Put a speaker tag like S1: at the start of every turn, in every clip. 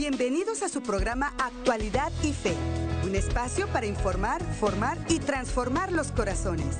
S1: Bienvenidos a su programa Actualidad y Fe, un espacio para informar, formar y transformar los corazones.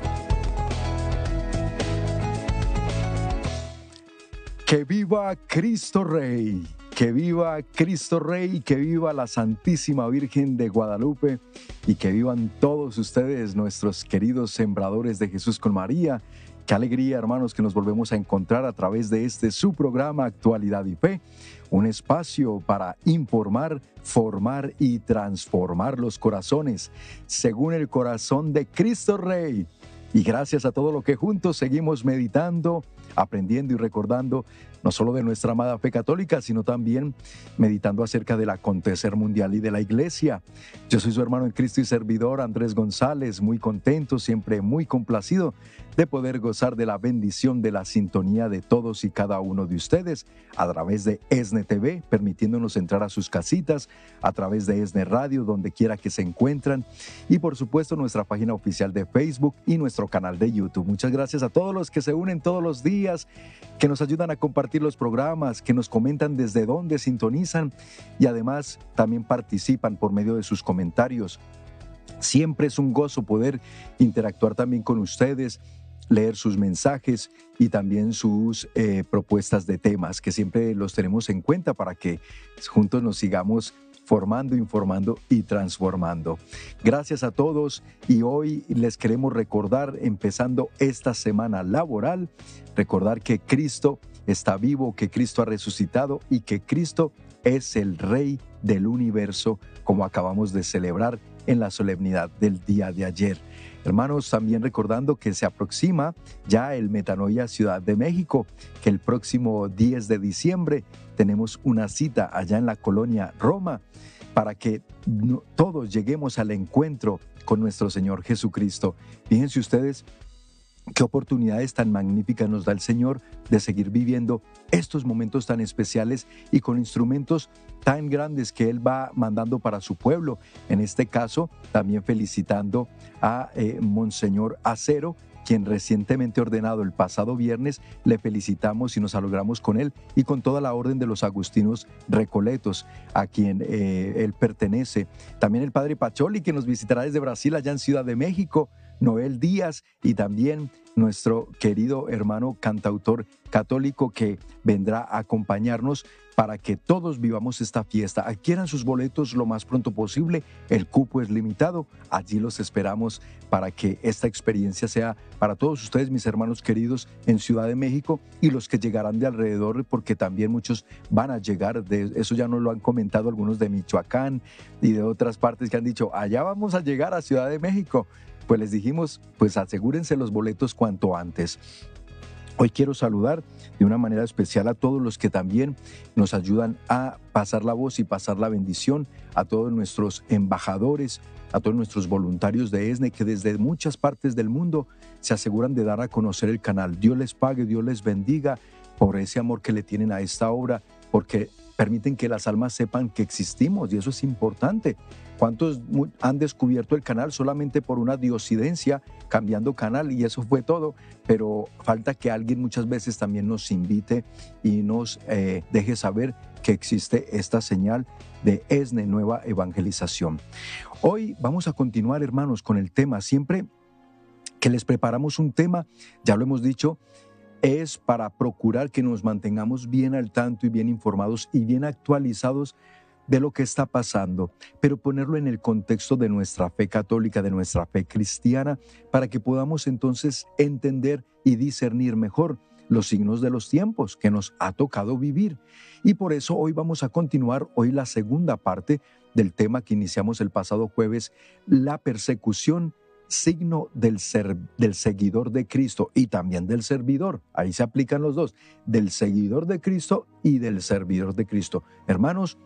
S2: Que viva Cristo Rey, que viva Cristo Rey, que viva la Santísima Virgen de Guadalupe y que vivan todos ustedes, nuestros queridos sembradores de Jesús con María. Qué alegría, hermanos, que nos volvemos a encontrar a través de este su programa Actualidad y Fe, un espacio para informar, formar y transformar los corazones según el corazón de Cristo Rey. Y gracias a todo lo que juntos seguimos meditando, aprendiendo y recordando no solo de nuestra amada fe católica, sino también meditando acerca del acontecer mundial y de la iglesia. Yo soy su hermano en Cristo y servidor Andrés González, muy contento, siempre muy complacido de poder gozar de la bendición de la sintonía de todos y cada uno de ustedes a través de ESNE TV, permitiéndonos entrar a sus casitas, a través de ESNE Radio, donde quiera que se encuentran, y por supuesto nuestra página oficial de Facebook y nuestro canal de YouTube. Muchas gracias a todos los que se unen todos los días, que nos ayudan a compartir los programas, que nos comentan desde dónde sintonizan y además también participan por medio de sus comentarios. Siempre es un gozo poder interactuar también con ustedes leer sus mensajes y también sus eh, propuestas de temas, que siempre los tenemos en cuenta para que juntos nos sigamos formando, informando y transformando. Gracias a todos y hoy les queremos recordar, empezando esta semana laboral, recordar que Cristo está vivo, que Cristo ha resucitado y que Cristo es el Rey del universo, como acabamos de celebrar en la solemnidad del día de ayer. Hermanos, también recordando que se aproxima ya el Metanoia Ciudad de México, que el próximo 10 de diciembre tenemos una cita allá en la colonia Roma para que todos lleguemos al encuentro con nuestro Señor Jesucristo. Fíjense ustedes Qué oportunidades tan magníficas nos da el Señor de seguir viviendo estos momentos tan especiales y con instrumentos tan grandes que Él va mandando para su pueblo. En este caso, también felicitando a eh, Monseñor Acero, quien recientemente ordenado el pasado viernes, le felicitamos y nos alegramos con él y con toda la orden de los agustinos recoletos, a quien eh, él pertenece. También el padre Pacholi, que nos visitará desde Brasil, allá en Ciudad de México. Noel Díaz y también nuestro querido hermano cantautor católico que vendrá a acompañarnos para que todos vivamos esta fiesta. Adquieran sus boletos lo más pronto posible, el cupo es limitado, allí los esperamos para que esta experiencia sea para todos ustedes, mis hermanos queridos, en Ciudad de México y los que llegarán de alrededor, porque también muchos van a llegar, de eso ya nos lo han comentado algunos de Michoacán y de otras partes que han dicho, allá vamos a llegar a Ciudad de México pues les dijimos, pues asegúrense los boletos cuanto antes. Hoy quiero saludar de una manera especial a todos los que también nos ayudan a pasar la voz y pasar la bendición, a todos nuestros embajadores, a todos nuestros voluntarios de ESNE que desde muchas partes del mundo se aseguran de dar a conocer el canal. Dios les pague, Dios les bendiga por ese amor que le tienen a esta obra, porque permiten que las almas sepan que existimos y eso es importante. ¿Cuántos han descubierto el canal solamente por una diosidencia, cambiando canal y eso fue todo? Pero falta que alguien muchas veces también nos invite y nos eh, deje saber que existe esta señal de ESNE, Nueva Evangelización. Hoy vamos a continuar, hermanos, con el tema. Siempre que les preparamos un tema, ya lo hemos dicho, es para procurar que nos mantengamos bien al tanto y bien informados y bien actualizados de lo que está pasando, pero ponerlo en el contexto de nuestra fe católica, de nuestra fe cristiana, para que podamos entonces entender y discernir mejor los signos de los tiempos que nos ha tocado vivir. Y por eso hoy vamos a continuar hoy la segunda parte del tema que iniciamos el pasado jueves, la persecución signo del, ser, del seguidor de Cristo y también del servidor. Ahí se aplican los dos, del seguidor de Cristo y del servidor de Cristo. Hermanos,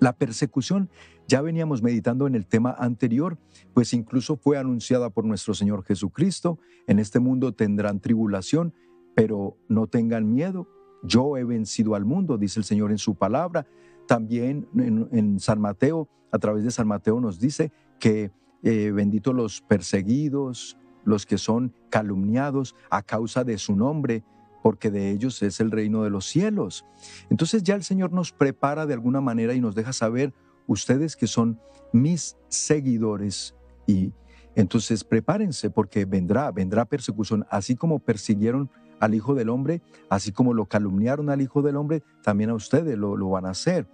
S2: la persecución, ya veníamos meditando en el tema anterior, pues incluso fue anunciada por nuestro Señor Jesucristo. En este mundo tendrán tribulación, pero no tengan miedo. Yo he vencido al mundo, dice el Señor en su palabra. También en, San Mateo, a través de San Mateo nos dice que eh, benditos los perseguidos, los que son calumniados a causa de su nombre, porque de ellos es el reino de los cielos. Entonces ya el Señor nos prepara de alguna manera y nos deja saber, ustedes que son mis seguidores y entonces prepárense porque vendrá, vendrá persecución, así como persiguieron al Hijo del Hombre, así como lo calumniaron al Hijo del Hombre, también a ustedes lo, lo van a hacer.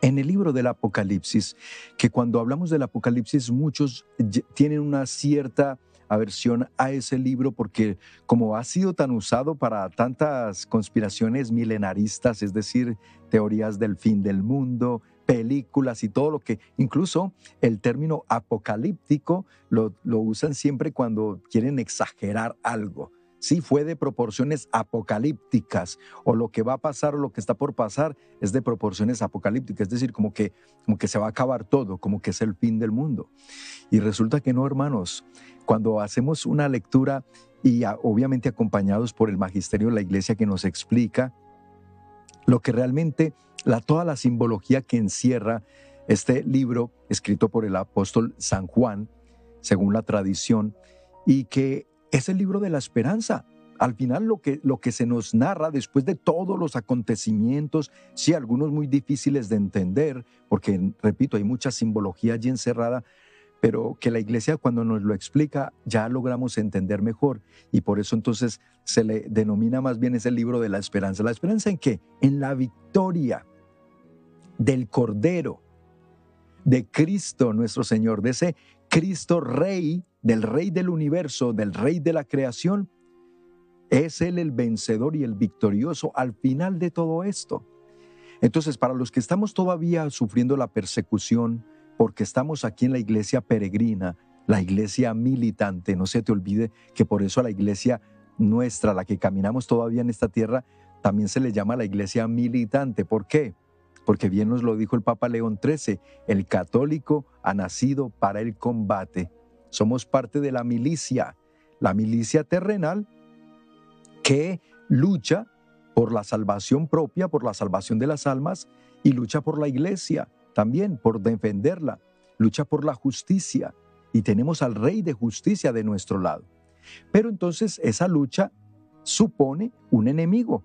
S2: En el libro del Apocalipsis, que cuando hablamos del Apocalipsis muchos tienen una cierta aversión a ese libro porque como ha sido tan usado para tantas conspiraciones milenaristas, es decir, teorías del fin del mundo, películas y todo lo que, incluso el término apocalíptico lo, usan siempre cuando quieren exagerar algo. Sí, fue de proporciones apocalípticas, o lo que va a pasar o lo que está por pasar es de proporciones apocalípticas, es decir, como que, como que se va a acabar todo, como que es el fin del mundo. Y resulta que no, hermanos, cuando hacemos una lectura y obviamente acompañados por el magisterio de la iglesia que nos explica lo que realmente, la, toda la simbología que encierra este libro escrito por el apóstol San Juan, según la tradición, y que es el libro de la esperanza. Al final lo que, lo que se nos narra después de todos los acontecimientos, sí, algunos muy difíciles de entender, porque, repito, hay mucha simbología allí encerrada, pero que la iglesia cuando nos lo explica ya logramos entender mejor y por eso entonces se le denomina más bien ese libro de la esperanza. ¿La esperanza en qué? En la victoria del Cordero, de Cristo nuestro Señor, de ese Cristo Rey del Rey del universo, del Rey de la creación, es Él el vencedor y el victorioso al final de todo esto. Entonces, para los que estamos todavía sufriendo la persecución, porque estamos aquí en la iglesia peregrina, la iglesia militante, no se te olvide que por eso a la iglesia nuestra, la que caminamos todavía en esta tierra, también se le llama la iglesia militante. ¿Por qué? Porque bien nos lo dijo el Papa León XIII, el católico ha nacido para el combate. Somos parte de la milicia, la milicia terrenal que lucha por la salvación propia, por la salvación de las almas y lucha por la iglesia también, por defenderla, lucha por la justicia y tenemos al rey de justicia de nuestro lado. Pero entonces esa lucha supone un enemigo.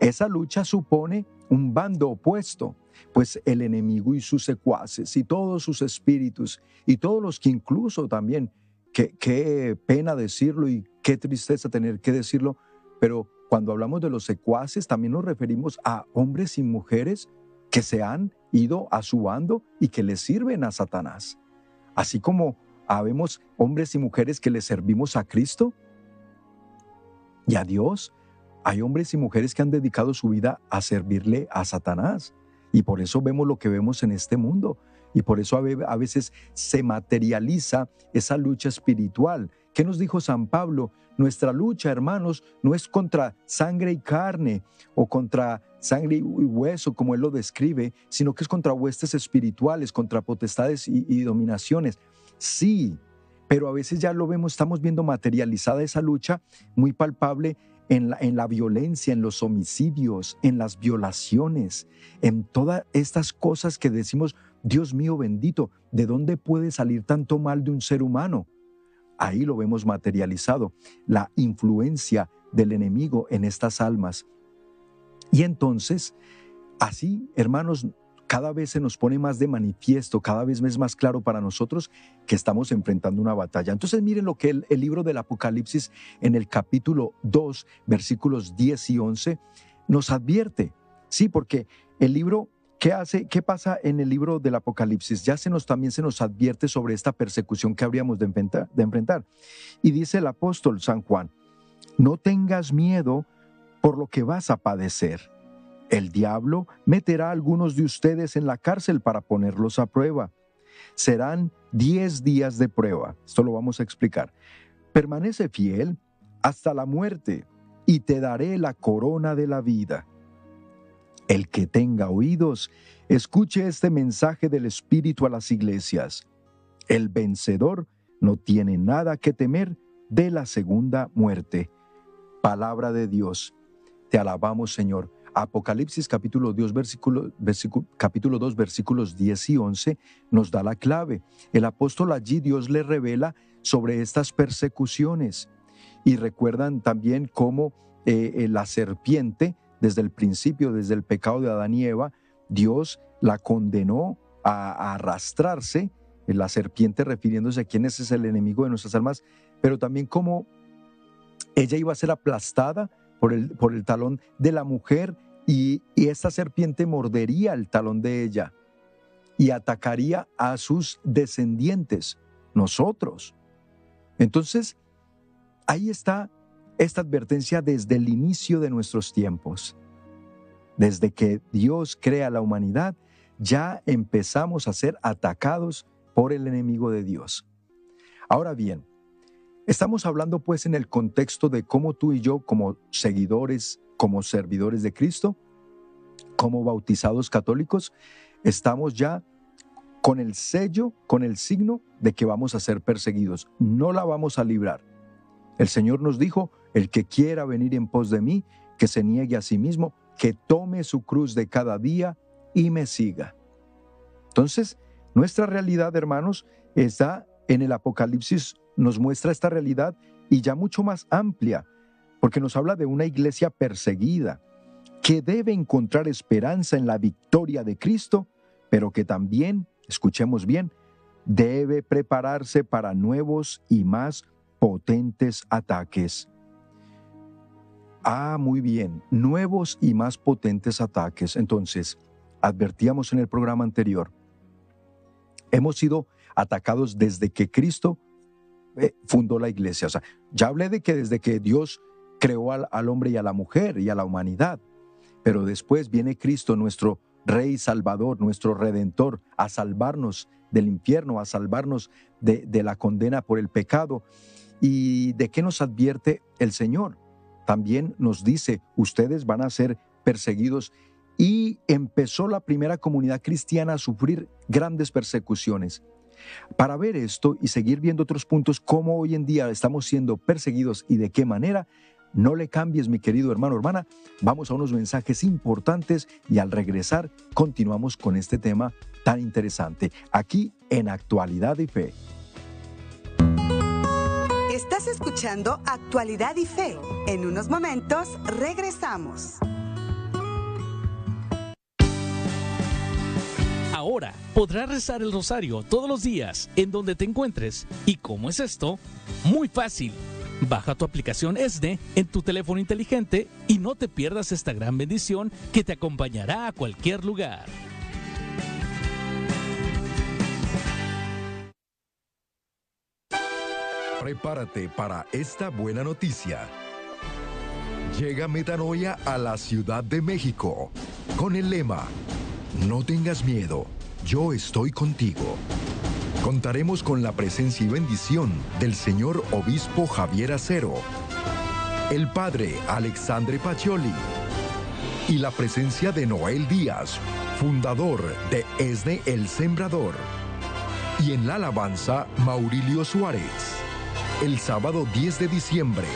S2: Esa lucha supone un bando opuesto, pues el enemigo y sus secuaces y todos sus espíritus y todos los que incluso también, qué, pena decirlo y qué tristeza tener que decirlo, pero cuando hablamos de los secuaces también nos referimos a hombres y mujeres que se han ido a su bando y que le sirven a Satanás. Así como habemos hombres y mujeres que le servimos a Cristo y a Dios, hay hombres y mujeres que han dedicado su vida a servirle a Satanás. Y por eso vemos lo que vemos en este mundo. Y por eso a veces se materializa esa lucha espiritual. ¿Qué nos dijo San Pablo? Nuestra lucha, hermanos, no es contra sangre y carne o contra sangre y hueso, como él lo describe, sino que es contra huestes espirituales, contra potestades y, y dominaciones. Sí, pero a veces ya lo vemos, estamos viendo materializada esa lucha muy palpable en la, en la violencia, en los homicidios, en las violaciones, en todas estas cosas que decimos, Dios mío bendito, ¿de dónde puede salir tanto mal de un ser humano? Ahí lo vemos materializado, la influencia del enemigo en estas almas. Y entonces, así, hermanos, cada vez se nos pone más de manifiesto, cada vez es más claro para nosotros que estamos enfrentando una batalla. Entonces miren lo que el, libro del Apocalipsis en el capítulo 2, versículos 10 y 11, nos advierte. Sí, porque el libro, ¿qué hace? ¿Qué pasa en el libro del Apocalipsis? Ya se nos también se nos advierte sobre esta persecución que habríamos de enfrentar. De enfrentar. Y dice el apóstol San Juan, no tengas miedo por lo que vas a padecer el diablo meterá a algunos de ustedes en la cárcel para ponerlos a prueba. Serán diez días de prueba. Esto lo vamos a explicar. Permanece fiel hasta la muerte y te daré la corona de la vida. El que tenga oídos, escuche este mensaje del Espíritu a las iglesias. El vencedor no tiene nada que temer de la segunda muerte. Palabra de Dios. Te alabamos, Señor. Apocalipsis capítulo 2, versículo, capítulo 2, versículos 10 y 11 nos da la clave. El apóstol allí Dios le revela sobre estas persecuciones. Y recuerdan también cómo eh, eh, la serpiente, desde el principio, desde el pecado de Adán y Eva, Dios la condenó a, arrastrarse, la serpiente refiriéndose a quién es el enemigo de nuestras almas, pero también cómo ella iba a ser aplastada por el, por el talón de la mujer y, y esta serpiente mordería el talón de ella y atacaría a sus descendientes, nosotros. Entonces, ahí está esta advertencia desde el inicio de nuestros tiempos. Desde que Dios crea la humanidad, ya empezamos a ser atacados por el enemigo de Dios. Ahora bien, estamos hablando pues en el contexto de cómo tú y yo como seguidores, como servidores de Cristo, como bautizados católicos, estamos ya con el sello, con el signo de que vamos a ser perseguidos. No la vamos a librar. El Señor nos dijo, el que quiera venir en pos de mí, que se niegue a sí mismo, que tome su cruz de cada día y me siga. Entonces, nuestra realidad, hermanos, está en el Apocalipsis, nos muestra esta realidad y ya mucho más amplia, porque nos habla de una iglesia perseguida, que debe encontrar esperanza en la victoria de Cristo, pero que también, escuchemos bien, debe prepararse para nuevos y más potentes ataques. Ah, muy bien, nuevos y más potentes ataques. Entonces, advertíamos en el programa anterior, hemos sido atacados desde que Cristo eh, fundó la iglesia. O sea, ya hablé de que desde que Dios creó al, hombre y a la mujer y a la humanidad, pero después viene Cristo, nuestro Rey Salvador, nuestro Redentor, a salvarnos del infierno, a salvarnos de, de la condena por el pecado. ¿Y de qué nos advierte el Señor? también nos dice, ustedes van a ser perseguidos. Y empezó la primera comunidad cristiana a sufrir grandes persecuciones. Para ver esto y seguir viendo otros puntos, cómo hoy en día estamos siendo perseguidos y de qué manera, no le cambies, mi querido hermano, hermana. Vamos a unos mensajes importantes y al regresar continuamos con este tema tan interesante, aquí en Actualidad y Fe.
S1: Estás escuchando Actualidad y Fe. En unos momentos regresamos.
S3: Ahora podrás rezar el rosario todos los días en donde te encuentres. ¿Y cómo es esto? Muy fácil. Baja tu aplicación ESNE en tu teléfono inteligente y no te pierdas esta gran bendición que te acompañará a cualquier lugar.
S4: Prepárate para esta buena noticia. Llega Metanoia a la Ciudad de México con el lema No tengas miedo, yo estoy contigo. Contaremos con la presencia y bendición del señor obispo Javier Acero, el padre Alexandre Pacioli y la presencia de Noel Díaz, fundador de ESNE El Sembrador. Y en la alabanza, Maurilio Suárez el sábado 10 de diciembre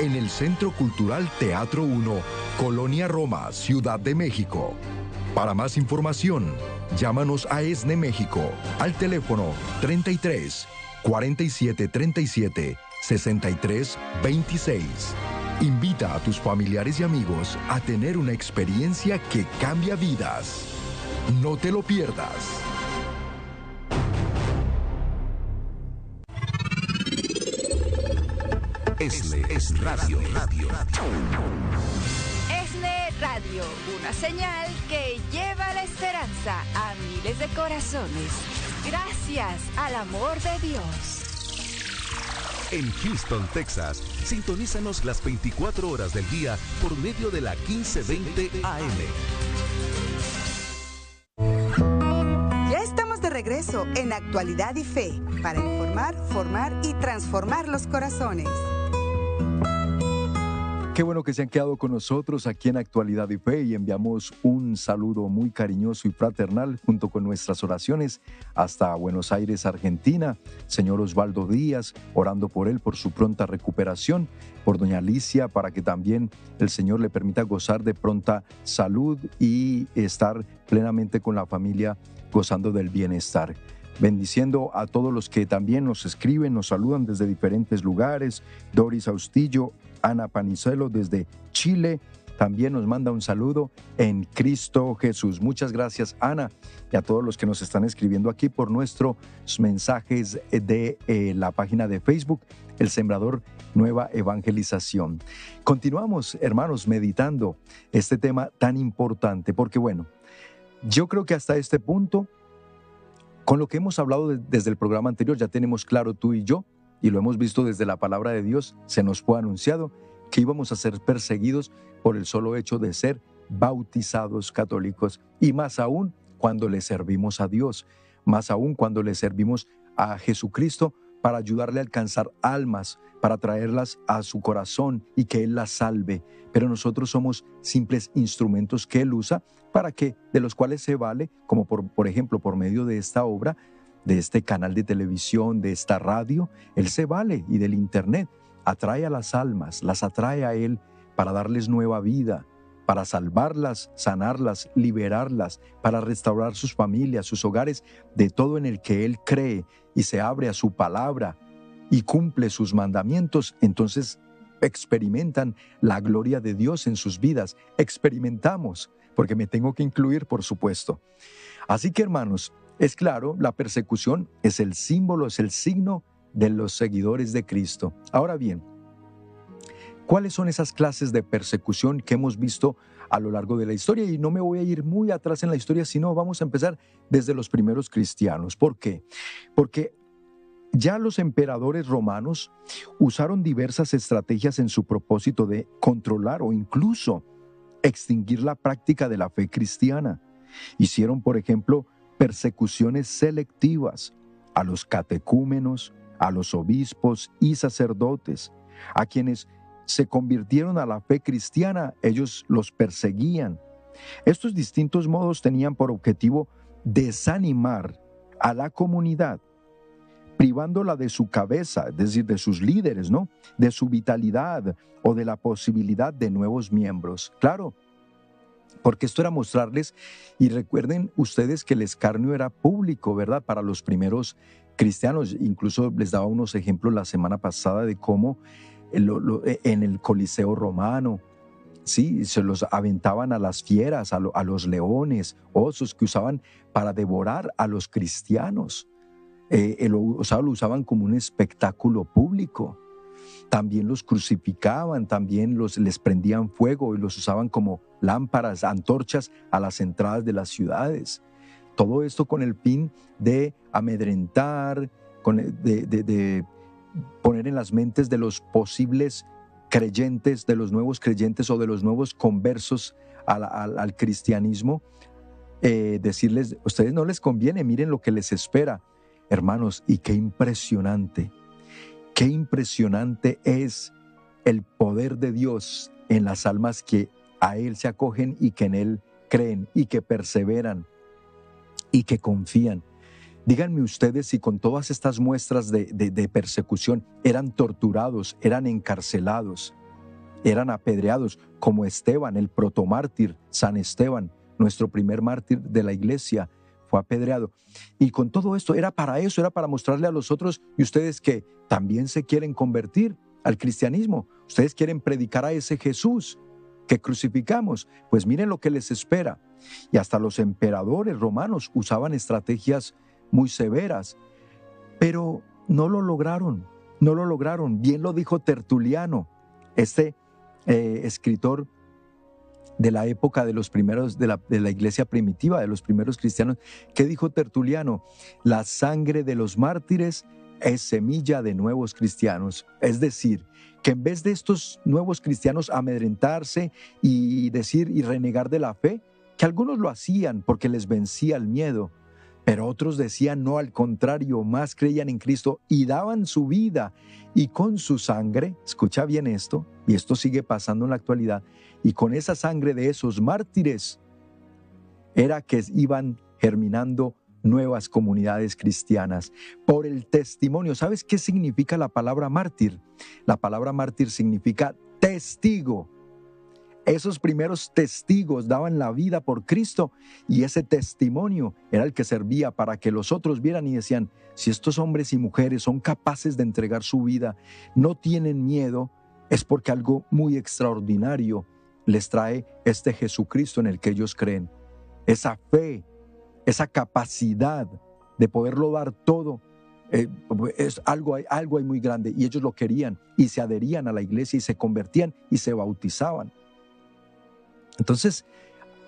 S4: en el Centro Cultural Teatro 1, Colonia Roma, Ciudad de México. Para más información, llámanos a ESNE México al teléfono 33 47 37 63 26. Invita a tus familiares y amigos a tener una experiencia que cambia vidas. No te lo pierdas.
S5: Esle es Radio. Radio.
S6: Radio, una señal que lleva la esperanza a miles de corazones. Gracias al amor de Dios.
S5: En Houston, Texas, sintonízanos las 24 horas del día por medio de la 1520 AM.
S1: Ya estamos de regreso en Actualidad y Fe para informar, formar y transformar los corazones.
S2: Qué bueno que se han quedado con nosotros aquí en Actualidad y Fe y enviamos un saludo muy cariñoso y fraternal junto con nuestras oraciones hasta Buenos Aires, Argentina. Señor Osvaldo Díaz, orando por él, por su pronta recuperación, por doña Alicia, para que también el Señor le permita gozar de pronta salud y estar plenamente con la familia gozando del bienestar. Bendiciendo a todos los que también nos escriben, nos saludan desde diferentes lugares. Doris Austillo, Ana Panicelo desde Chile, también nos manda un saludo en Cristo Jesús. Muchas gracias Ana y a todos los que nos están escribiendo aquí por nuestros mensajes de eh, la página de Facebook, El Sembrador Nueva Evangelización. Continuamos, hermanos, meditando este tema tan importante, porque bueno, yo creo que hasta este punto, con lo que hemos hablado desde el programa anterior, ya tenemos claro tú y yo, y lo hemos visto desde la palabra de Dios, se nos fue anunciado que íbamos a ser perseguidos por el solo hecho de ser bautizados católicos y más aún cuando le servimos a Dios, más aún cuando le servimos a Jesucristo para ayudarle a alcanzar almas, para traerlas a su corazón y que Él las salve. Pero nosotros somos simples instrumentos que Él usa para que, de los cuales se vale, como por, por ejemplo por medio de esta obra, de este canal de televisión, de esta radio, Él se vale y del Internet atrae a las almas, las atrae a Él para darles nueva vida, para salvarlas, sanarlas, liberarlas, para restaurar sus familias, sus hogares, de todo en el que Él cree y se abre a su palabra y cumple sus mandamientos, entonces experimentan la gloria de Dios en sus vidas. Experimentamos, porque me tengo que incluir, por supuesto. Así que hermanos, es claro, la persecución es el símbolo, es el signo de los seguidores de Cristo. Ahora bien, ¿cuáles son esas clases de persecución que hemos visto a lo largo de la historia? Y no me voy a ir muy atrás en la historia, sino vamos a empezar desde los primeros cristianos. ¿Por qué? Porque ya los emperadores romanos usaron diversas estrategias en su propósito de controlar o incluso extinguir la práctica de la fe cristiana. Hicieron, por ejemplo, persecuciones selectivas a los catecúmenos, a los obispos y sacerdotes, a quienes se convirtieron a la fe cristiana, ellos los perseguían. Estos distintos modos tenían por objetivo desanimar a la comunidad, privándola de su cabeza, es decir, de sus líderes, ¿no? De su vitalidad o de la posibilidad de nuevos miembros. Claro, porque esto era mostrarles, y recuerden ustedes que el escarnio era público, ¿verdad? Para los primeros cristianos. Incluso les daba unos ejemplos la semana pasada de cómo e, en el Coliseo romano, sí, se los aventaban a las fieras, a, los leones, osos que usaban para devorar a los cristianos. Eh, sea, lo usaban como un espectáculo público. También los crucificaban, también los, les prendían fuego y los usaban como lámparas, antorchas a las entradas de las ciudades. Todo esto con el fin de amedrentar, de, poner en las mentes de los posibles creyentes, de los nuevos creyentes o de los nuevos conversos al, cristianismo, eh, decirles, ustedes no les conviene, miren lo que les espera. Hermanos, y qué impresionante, qué impresionante es el poder de Dios en las almas que a Él se acogen y que en Él creen y que perseveran y que confían. Díganme ustedes si con todas estas muestras de, persecución eran torturados, eran encarcelados, eran apedreados, como Esteban, el protomártir, San Esteban, nuestro primer mártir de la iglesia, fue apedreado. Y con todo esto, era para eso, era para mostrarle a los otros y ustedes que también se quieren convertir al cristianismo, ustedes quieren predicar a ese Jesús que crucificamos, pues miren lo que les espera. Y hasta los emperadores romanos usaban estrategias muy severas, pero no lo lograron, no lo lograron. Bien lo dijo Tertuliano, este eh, escritor de la época de los primeros, de la, de la iglesia primitiva, de los primeros cristianos. ¿Qué dijo Tertuliano? La sangre de los mártires es semilla de nuevos cristianos. Es decir, que en vez de estos nuevos cristianos amedrentarse y decir y renegar de la fe, que algunos lo hacían porque les vencía el miedo, pero otros decían no, al contrario, más creían en Cristo y daban su vida y con su sangre, escucha bien esto, y esto sigue pasando en la actualidad, y con esa sangre de esos mártires era que iban germinando nuevas comunidades cristianas por el testimonio. ¿Sabes qué significa la palabra mártir? La palabra mártir significa testigo. Esos primeros testigos daban la vida por Cristo y ese testimonio era el que servía para que los otros vieran y decían, si estos hombres y mujeres son capaces de entregar su vida, no tienen miedo, es porque algo muy extraordinario les trae este Jesucristo en el que ellos creen. Esa fe, esa capacidad de poderlo dar todo, eh, es algo, algo muy grande y ellos lo querían y se adherían a la iglesia y se convertían y se bautizaban. Entonces,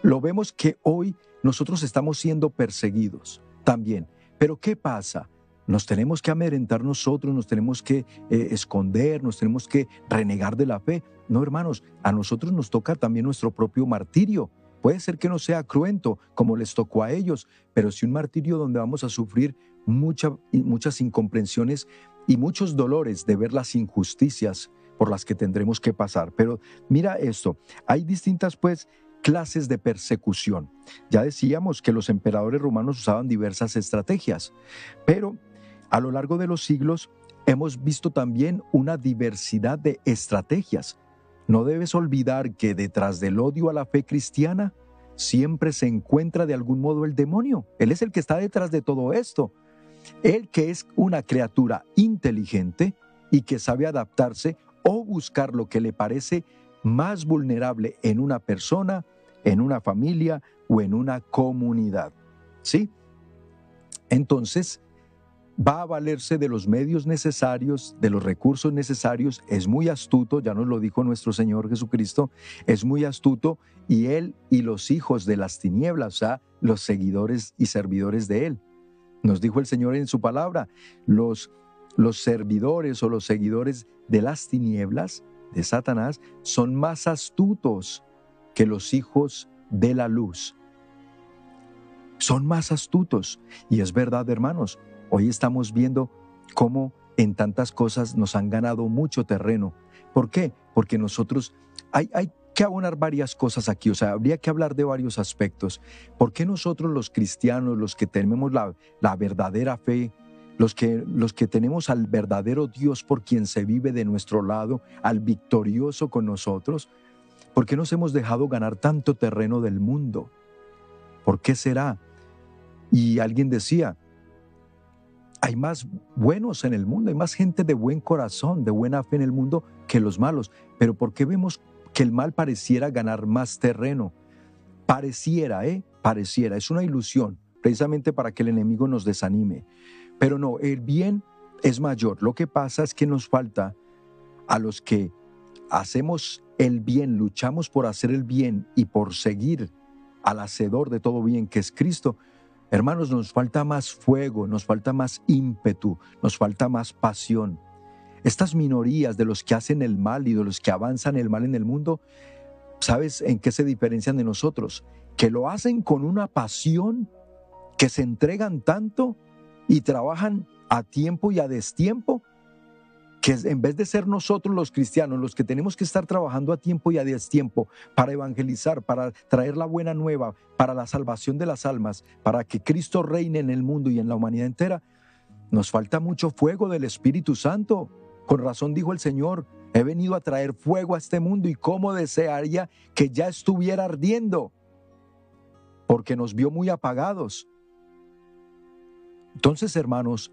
S2: lo vemos que hoy nosotros estamos siendo perseguidos también. Pero ¿qué pasa? Nos tenemos que amedrentar nosotros, nos tenemos que eh, esconder, nos tenemos que renegar de la fe. No, hermanos, a nosotros nos toca también nuestro propio martirio. Puede ser que no sea cruento como les tocó a ellos, pero sí un martirio donde vamos a sufrir muchas incomprensiones y muchos dolores de ver las injusticias por las que tendremos que pasar. Pero mira esto, hay distintas pues clases de persecución. Ya decíamos que los emperadores romanos usaban diversas estrategias, pero a lo largo de los siglos hemos visto también una diversidad de estrategias. No debes olvidar que detrás del odio a la fe cristiana siempre se encuentra de algún modo el demonio. Él es el que está detrás de todo esto. Él que es una criatura inteligente y que sabe adaptarse o buscar lo que le parece más vulnerable en una persona, en una familia o en una comunidad. ¿Sí? Entonces, va a valerse de los medios necesarios, de los recursos necesarios, es muy astuto, ya nos lo dijo nuestro Señor Jesucristo, es muy astuto y Él y los hijos de las tinieblas, o sea, los seguidores y servidores de Él. Nos dijo el Señor en su palabra, los los servidores o los seguidores de las tinieblas, de Satanás, son más astutos que los hijos de la luz. Son más astutos. Y es verdad, hermanos, hoy estamos viendo cómo en tantas cosas nos han ganado mucho terreno. ¿Por qué? Porque nosotros hay, hay que abonar varias cosas aquí, o sea, habría que hablar de varios aspectos. ¿Por qué nosotros los cristianos, los que tenemos la, la verdadera fe, los que, los que tenemos al verdadero Dios por quien se vive de nuestro lado, al victorioso con nosotros, ¿por qué nos hemos dejado ganar tanto terreno del mundo? ¿Por qué será? Y alguien decía, hay más buenos en el mundo, hay más gente de buen corazón, de buena fe en el mundo que los malos, pero ¿por qué vemos que el mal pareciera ganar más terreno? Pareciera, ¿eh? Pareciera, es una ilusión, precisamente para que el enemigo nos desanime. Pero no, el bien es mayor. Lo que pasa es que nos falta a los que hacemos el bien, luchamos por hacer el bien y por seguir al hacedor de todo bien, que es Cristo. Hermanos, nos falta más fuego, nos falta más ímpetu, nos falta más pasión. Estas minorías de los que hacen el mal y de los que avanzan el mal en el mundo, ¿sabes en qué se diferencian de nosotros? Que lo hacen con una pasión, que se entregan tanto y trabajan a tiempo y a destiempo, que en vez de ser nosotros los cristianos los que tenemos que estar trabajando a tiempo y a destiempo para evangelizar, para traer la buena nueva, para la salvación de las almas, para que Cristo reine en el mundo y en la humanidad entera, nos falta mucho fuego del Espíritu Santo. Con razón dijo el Señor, he venido a traer fuego a este mundo y cómo desearía que ya estuviera ardiendo, porque nos vio muy apagados. Entonces, hermanos,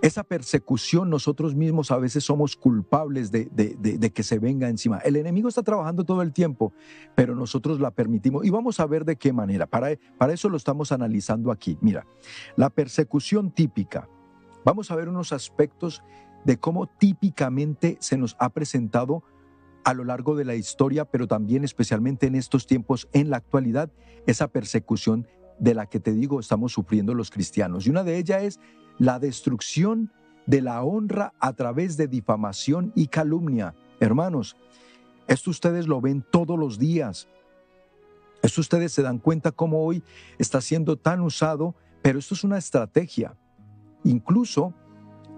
S2: esa persecución nosotros mismos a veces somos culpables de, que se venga encima. El enemigo está trabajando todo el tiempo, pero nosotros la permitimos. Y vamos a ver de qué manera. Para, para eso lo estamos analizando aquí. Mira, la persecución típica. Vamos a ver unos aspectos de cómo típicamente se nos ha presentado a lo largo de la historia, pero también especialmente en estos tiempos, en la actualidad, esa persecución de la que te digo estamos sufriendo los cristianos. Y una de ellas es la destrucción de la honra a través de difamación y calumnia. Hermanos, esto ustedes lo ven todos los días. Esto ustedes se dan cuenta cómo hoy está siendo tan usado, pero esto es una estrategia. Incluso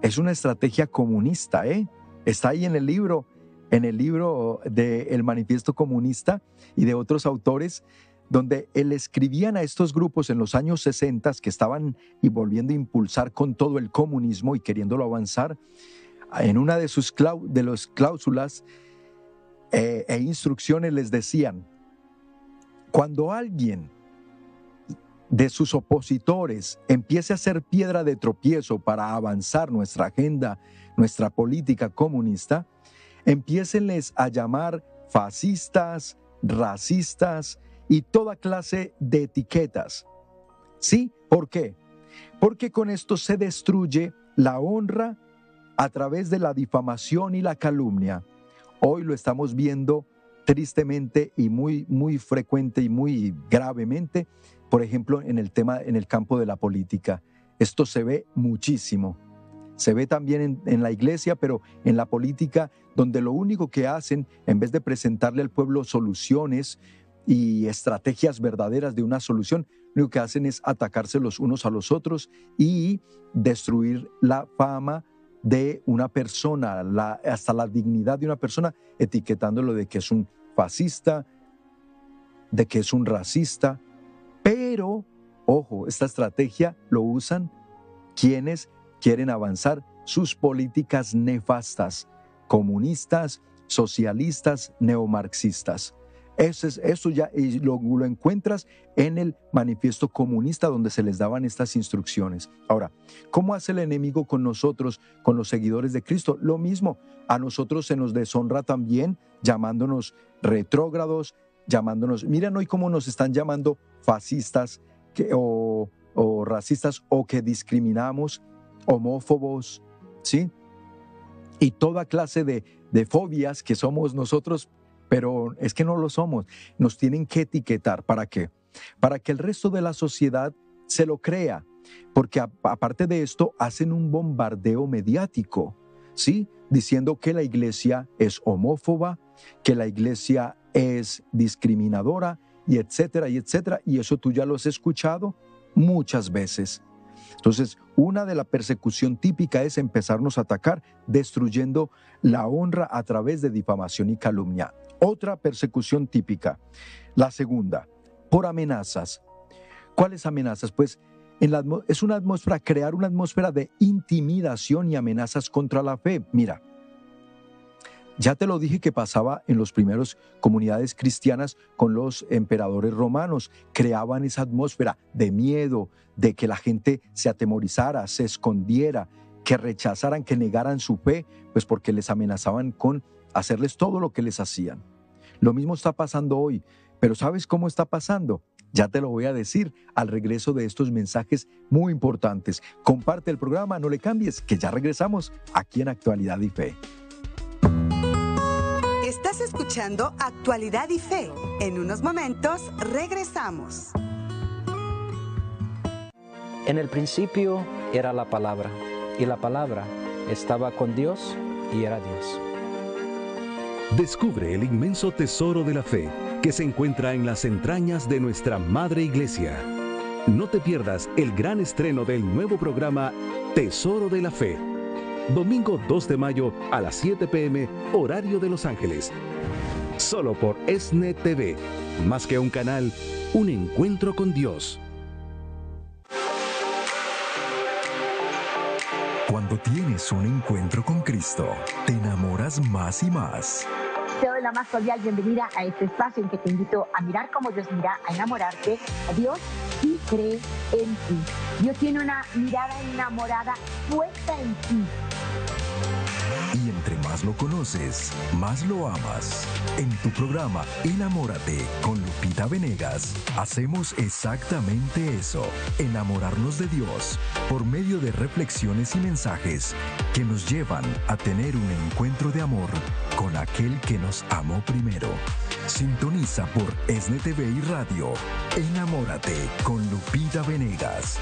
S2: es una estrategia comunista, ¿eh? Está ahí en el libro, en el libro del Manifiesto Comunista y de otros autores, donde él escribían a estos grupos en los años 60 que estaban y volviendo a impulsar con todo el comunismo y queriéndolo avanzar, en una de sus de cláusulas eh, e instrucciones les decían, cuando alguien de sus opositores empiece a ser piedra de tropiezo para avanzar nuestra agenda, nuestra política comunista, empiecenles a llamar fascistas, racistas y toda clase de etiquetas. ¿Sí? ¿Por qué? Porque con esto se destruye la honra a través de la difamación y la calumnia. Hoy lo estamos viendo tristemente y muy, muy frecuente y muy gravemente, por ejemplo, en el tema, en el campo de la política. Esto se ve muchísimo. Se ve también en, en, la iglesia, pero en la política, donde lo único que hacen, en vez de presentarle al pueblo soluciones y estrategias verdaderas de una solución, lo que hacen es atacarse los unos a los otros y destruir la fama de una persona, hasta la dignidad de una persona, etiquetándolo de que es un fascista, de que es un racista. Pero, ojo, esta estrategia lo usan quienes quieren avanzar sus políticas nefastas, comunistas, socialistas, neomarxistas. Eso, es, eso ya lo, lo, encuentras en el manifiesto comunista donde se les daban estas instrucciones. Ahora, ¿cómo hace el enemigo con nosotros, con los seguidores de Cristo? Lo mismo, a nosotros se nos deshonra también llamándonos retrógrados, llamándonos, miren hoy cómo nos están llamando fascistas o, o racistas o que discriminamos, homófobos, ¿sí? Y toda clase de, de fobias que somos nosotros pero es que no lo somos. Nos tienen que etiquetar. ¿Para qué? Para que el resto de la sociedad se lo crea. Porque aparte de esto, hacen un bombardeo mediático, ¿sí? Diciendo que la iglesia es homófoba, que la iglesia es discriminadora, y etcétera, y etcétera. Y eso tú ya lo has escuchado muchas veces. Entonces, una de la persecución típica es empezarnos a atacar, destruyendo la honra a través de difamación y calumnia. Otra persecución típica. La segunda, por amenazas. ¿Cuáles amenazas? Pues en la, es una atmósfera, crear una atmósfera de intimidación y amenazas contra la fe. Mira, ya te lo dije que pasaba en las primeras comunidades cristianas con los emperadores romanos. Creaban esa atmósfera de miedo, de que la gente se atemorizara, se escondiera, que rechazaran, que negaran su fe, pues porque les amenazaban con hacerles todo lo que les hacían. Lo mismo está pasando hoy, pero ¿sabes cómo está pasando? Ya te lo voy a decir al regreso de estos mensajes muy importantes. Comparte el programa, no le cambies, que ya regresamos aquí en Actualidad y Fe.
S1: Estás escuchando Actualidad y Fe. En unos momentos regresamos.
S7: En el principio era la palabra, y la palabra estaba con Dios y era Dios.
S5: Descubre el inmenso tesoro de la fe que se encuentra en las entrañas de nuestra Madre Iglesia. No te pierdas el gran estreno del nuevo programa Tesoro de la Fe. Domingo 2 de mayo a las 7 pm, horario de Los Ángeles. Solo por ESNE TV. Más que un canal, un encuentro con Dios.
S4: Cuando tienes un encuentro con Cristo, te enamoras más y más.
S8: Te doy la más cordial bienvenida a este espacio en que te invito a mirar como Dios mira, a enamorarte Dios y cree en ti. Dios tiene una mirada enamorada puesta en ti.
S4: Y entre más lo conoces, más lo amas. En tu programa Enamórate con Lupita Venegas, hacemos exactamente eso, enamorarnos de Dios por medio de reflexiones y mensajes que nos llevan a tener un encuentro de amor con aquel que nos amó primero. Sintoniza por SNTV y Radio. Enamórate con Lupita Venegas.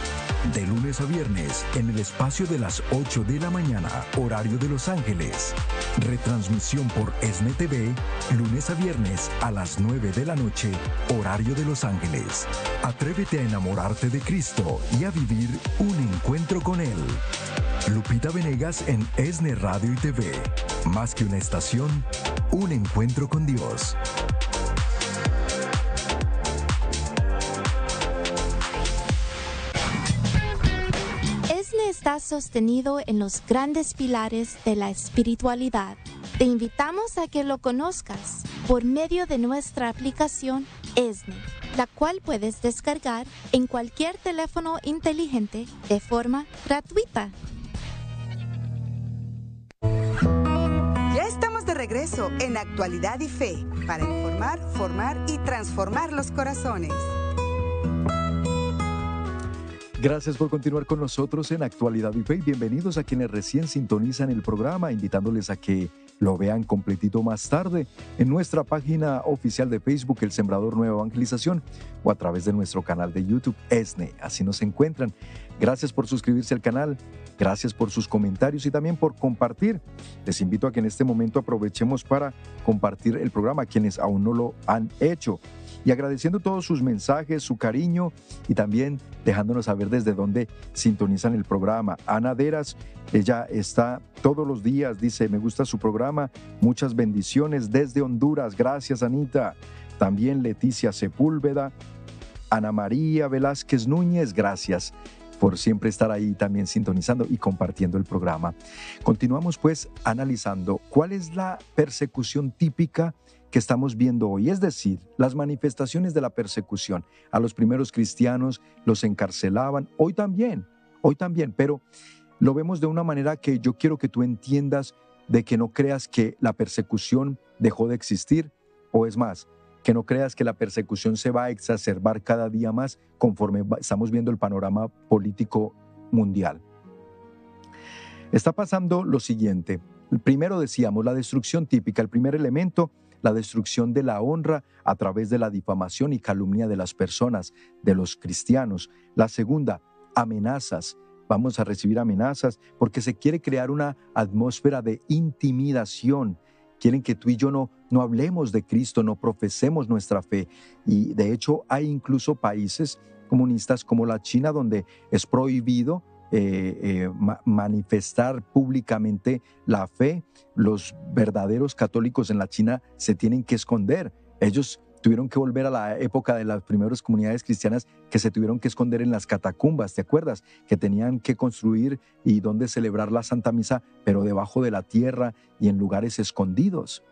S4: De lunes a viernes en el espacio de las 8 de la mañana, horario de Los Ángeles. Retransmisión por SNTV, lunes a viernes a las 9 de la noche, horario de Los Ángeles. Atrévete a enamorarte de Cristo y a vivir un encuentro con Él. Lupita Venegas en ESNE Radio y TV. Más que una estación, un encuentro con Dios.
S9: Sostenido en los grandes pilares de la espiritualidad, Te invitamos a que lo conozcas por medio de nuestra aplicación ESNE, la cual puedes descargar en cualquier teléfono inteligente de forma gratuita.
S1: Ya estamos de regreso en Actualidad y Fe para informar, formar y transformar los corazones.
S2: Gracias por continuar con nosotros en Actualidad y bienvenidos a quienes recién sintonizan el programa, invitándoles a que lo vean completito más tarde en nuestra página oficial de Facebook, El Sembrador Nueva Evangelización, o a través de nuestro canal de YouTube, ESNE. Así nos encuentran. Gracias por suscribirse al canal, gracias por sus comentarios y también por compartir. Les invito a que en este momento aprovechemos para compartir el programa a quienes aún no lo han hecho y agradeciendo todos sus mensajes, su cariño y también dejándonos saber desde dónde sintonizan el programa. Ana Deras, ella está todos los días, dice, me gusta su programa, muchas bendiciones desde Honduras, gracias Anita. También Leticia Sepúlveda, Ana María Velázquez Núñez, gracias por siempre estar ahí también sintonizando y compartiendo el programa. Continuamos pues analizando cuál es la persecución típica que estamos viendo hoy, es decir, las manifestaciones de la persecución. A los primeros cristianos los encarcelaban, hoy también, hoy también, pero lo vemos de una manera que yo quiero que tú entiendas de que no creas que la persecución dejó de existir, o es más, que no creas que la persecución se va a exacerbar cada día más conforme estamos viendo el panorama político mundial. Está pasando lo siguiente. Primero decíamos la destrucción típica, el primer elemento la destrucción de la honra a través de la difamación y calumnia de las personas, de los cristianos. La segunda, amenazas. Vamos a recibir amenazas porque se quiere crear una atmósfera de intimidación. Quieren que tú y yo no, no hablemos de Cristo, no profesemos nuestra fe. Y de hecho hay incluso países comunistas como la China donde es prohibido eh, eh, manifestar públicamente la fe. Los verdaderos católicos en la China se tienen que esconder. Ellos tuvieron que volver a la época de las primeras comunidades cristianas que se tuvieron que esconder en las catacumbas, ¿te acuerdas? Que tenían que construir y donde celebrar la Santa Misa, pero debajo de la tierra y en lugares escondidos.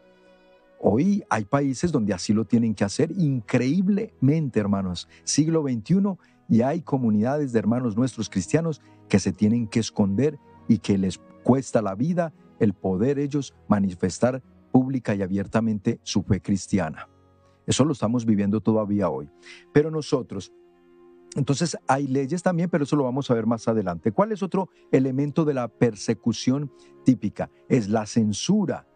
S2: Hoy hay países donde así lo tienen que hacer increíblemente, hermanos. Siglo XXI y hay comunidades de hermanos nuestros cristianos que se tienen que esconder y que les cuesta la vida el poder ellos manifestar pública y abiertamente su fe cristiana. Eso lo estamos viviendo todavía hoy. Pero nosotros, entonces hay leyes también, pero eso lo vamos a ver más adelante. ¿Cuál es otro elemento de la persecución típica? Es la censura.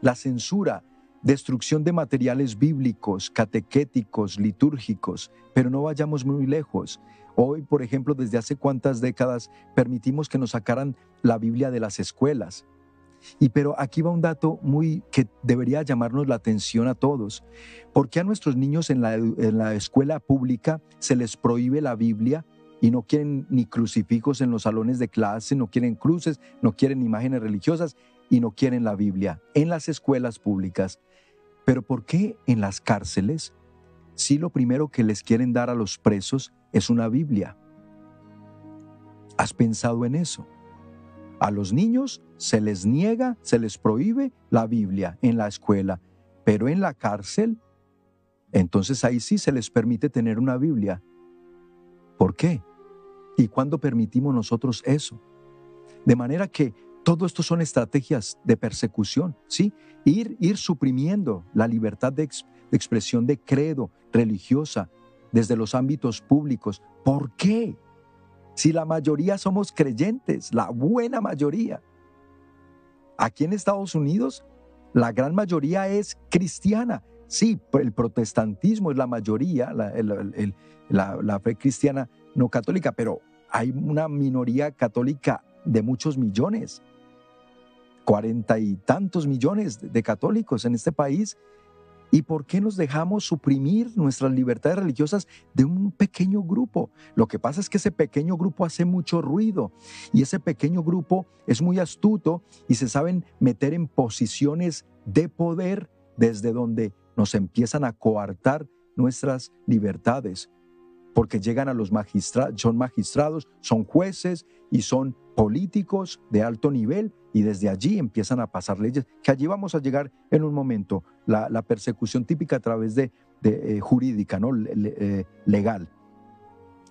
S2: La censura, destrucción de materiales bíblicos, catequéticos, litúrgicos, pero no vayamos muy lejos. Hoy, por ejemplo, desde hace cuántas décadas permitimos que nos sacaran la Biblia de las escuelas. Y pero aquí va un dato muy que debería llamarnos la atención a todos. ¿Por qué a nuestros niños en la, en la escuela pública se les prohíbe la Biblia y no quieren ni crucifijos en los salones de clase, no quieren cruces, no quieren imágenes religiosas y no quieren la Biblia en las escuelas públicas? Pero ¿por qué en las cárceles si lo primero que les quieren dar a los presos es una Biblia. ¿Has pensado en eso? A los niños se les niega, se les prohíbe la Biblia en la escuela, pero en la cárcel, entonces ahí sí se les permite tener una Biblia. ¿Por qué? ¿Y cuándo permitimos nosotros eso? De manera que todo esto son estrategias de persecución, ¿sí? Ir, ir suprimiendo la libertad de, de expresión de credo religiosa desde los ámbitos públicos. ¿Por qué? Si la mayoría somos creyentes, la buena mayoría. Aquí en Estados Unidos, la gran mayoría es cristiana. Sí, el protestantismo es la mayoría, la, la fe cristiana no católica, pero hay una minoría católica de muchos millones, cuarenta y tantos millones de católicos en este país ¿Y por qué nos dejamos suprimir nuestras libertades religiosas de un pequeño grupo? Lo que pasa es que ese pequeño grupo hace mucho ruido y ese pequeño grupo es muy astuto y se saben meter en posiciones de poder desde donde nos empiezan a coartar nuestras libertades. Porque llegan a los magistrados, son magistrados, son jueces y son políticos de alto nivel y desde allí empiezan a pasar leyes, que allí vamos a llegar en un momento, la, persecución típica a través de, eh, jurídica, ¿no? Eh, legal.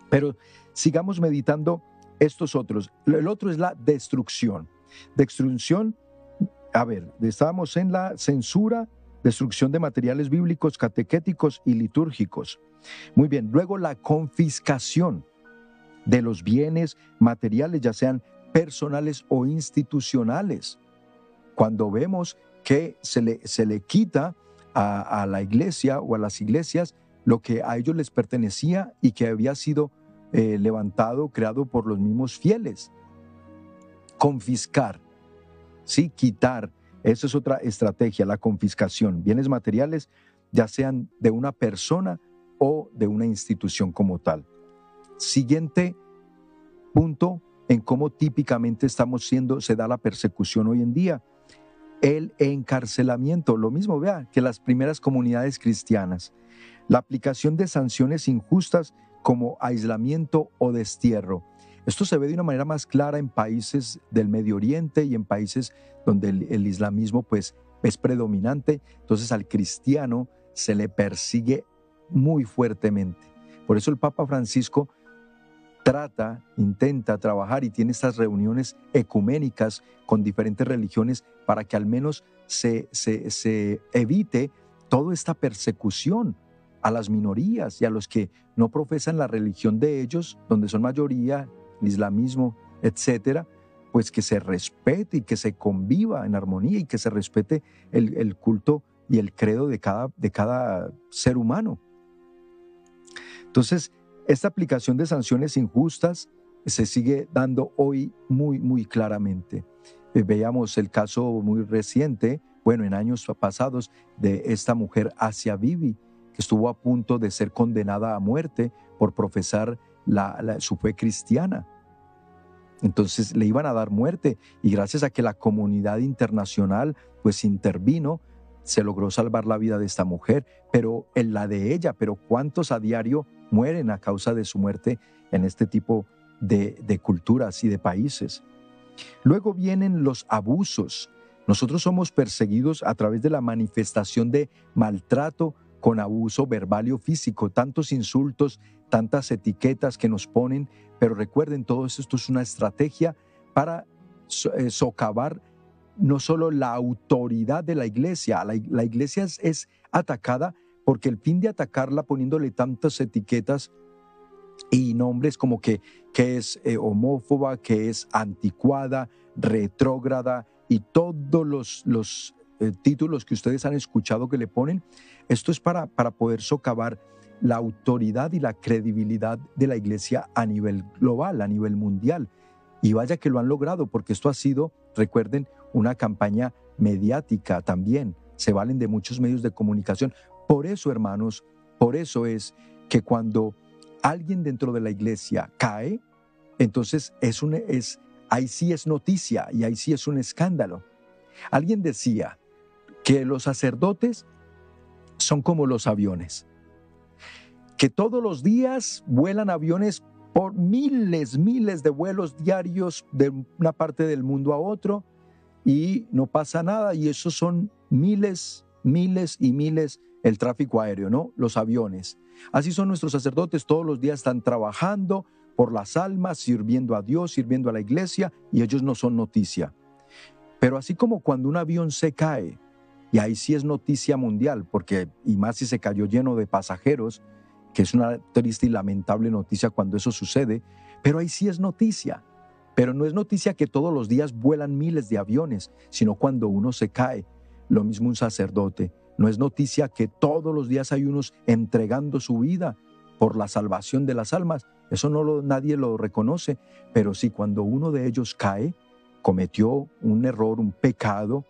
S2: Pero sigamos meditando estos otros. El otro es la destrucción. Destrucción, a ver, estábamos en la censura, destrucción de materiales bíblicos, catequéticos y litúrgicos. Muy bien, luego la confiscación de los bienes materiales, ya sean personales o institucionales. Cuando vemos que se le, se le quita a, la iglesia o a las iglesias lo que a ellos les pertenecía y que había sido eh, levantado, creado por los mismos fieles. Confiscar, sí, quitar. Esa es otra estrategia, la confiscación. Bienes materiales, ya sean de una persona o de una institución como tal. Siguiente punto en cómo típicamente estamos siendo, se da la persecución hoy en día. El encarcelamiento, lo mismo, vea, que las primeras comunidades cristianas. La aplicación de sanciones injustas como aislamiento o destierro. Esto se ve de una manera más clara en países del Medio Oriente y en países donde el, islamismo pues, es predominante. Entonces al cristiano se le persigue muy fuertemente. Por eso el Papa Francisco trata, intenta trabajar y tiene estas reuniones ecuménicas con diferentes religiones para que al menos se, se, evite toda esta persecución a las minorías y a los que no profesan la religión de ellos, donde son mayoría, el islamismo, etcétera, pues que se respete y que se conviva en armonía y que se respete el, culto y el credo de cada, de cada ser humano. Entonces, esta aplicación de sanciones injustas se sigue dando hoy muy, muy claramente. Eh, veíamos el caso muy reciente, bueno, en años pasados, de esta mujer Asia Bibi, que estuvo a punto de ser condenada a muerte por profesar su fe cristiana. Entonces le iban a dar muerte y gracias a que la comunidad internacional pues intervino, se logró salvar la vida de esta mujer, pero en la de ella, pero ¿cuántos a diario mueren a causa de su muerte en este tipo de, de culturas y de países? Luego vienen los abusos. Nosotros somos perseguidos a través de la manifestación de maltrato con abuso verbal y físico, tantos insultos, tantas etiquetas que nos ponen, pero recuerden, todo esto es una estrategia para eh, socavar no solo la autoridad de la iglesia, la, iglesia es, atacada porque el fin de atacarla poniéndole tantas etiquetas y nombres como que, que es eh, homófoba, que es anticuada, retrógrada y todos los, los eh, títulos que ustedes han escuchado que le ponen, esto es para, para poder socavar la autoridad y la credibilidad de la iglesia a nivel global, a nivel mundial. Y vaya que lo han logrado, porque esto ha sido, recuerden, una campaña mediática también. Se valen de muchos medios de comunicación. Por eso, hermanos, por eso es que cuando alguien dentro de la iglesia cae, entonces es un, es, ahí sí es noticia y ahí sí es un escándalo. Alguien decía que los sacerdotes son como los aviones, que todos los días vuelan aviones por miles, miles de vuelos diarios de una parte del mundo a otro, y no pasa nada y esos son miles, miles y miles el tráfico aéreo, ¿no? Los aviones. Así son nuestros sacerdotes, todos los días están trabajando por las almas, sirviendo a Dios, sirviendo a la iglesia y ellos no son noticia. Pero así como cuando un avión se cae, y ahí sí es noticia mundial, porque y más si se cayó lleno de pasajeros, que es una triste y lamentable noticia cuando eso sucede, pero ahí sí es noticia. Pero no es noticia que todos los días vuelan miles de aviones, sino cuando uno se cae. Lo mismo un sacerdote. No es noticia que todos los días hay unos entregando su vida por la salvación de las almas. Eso no nadie lo reconoce. Pero sí cuando uno de ellos cae, cometió un error, un pecado,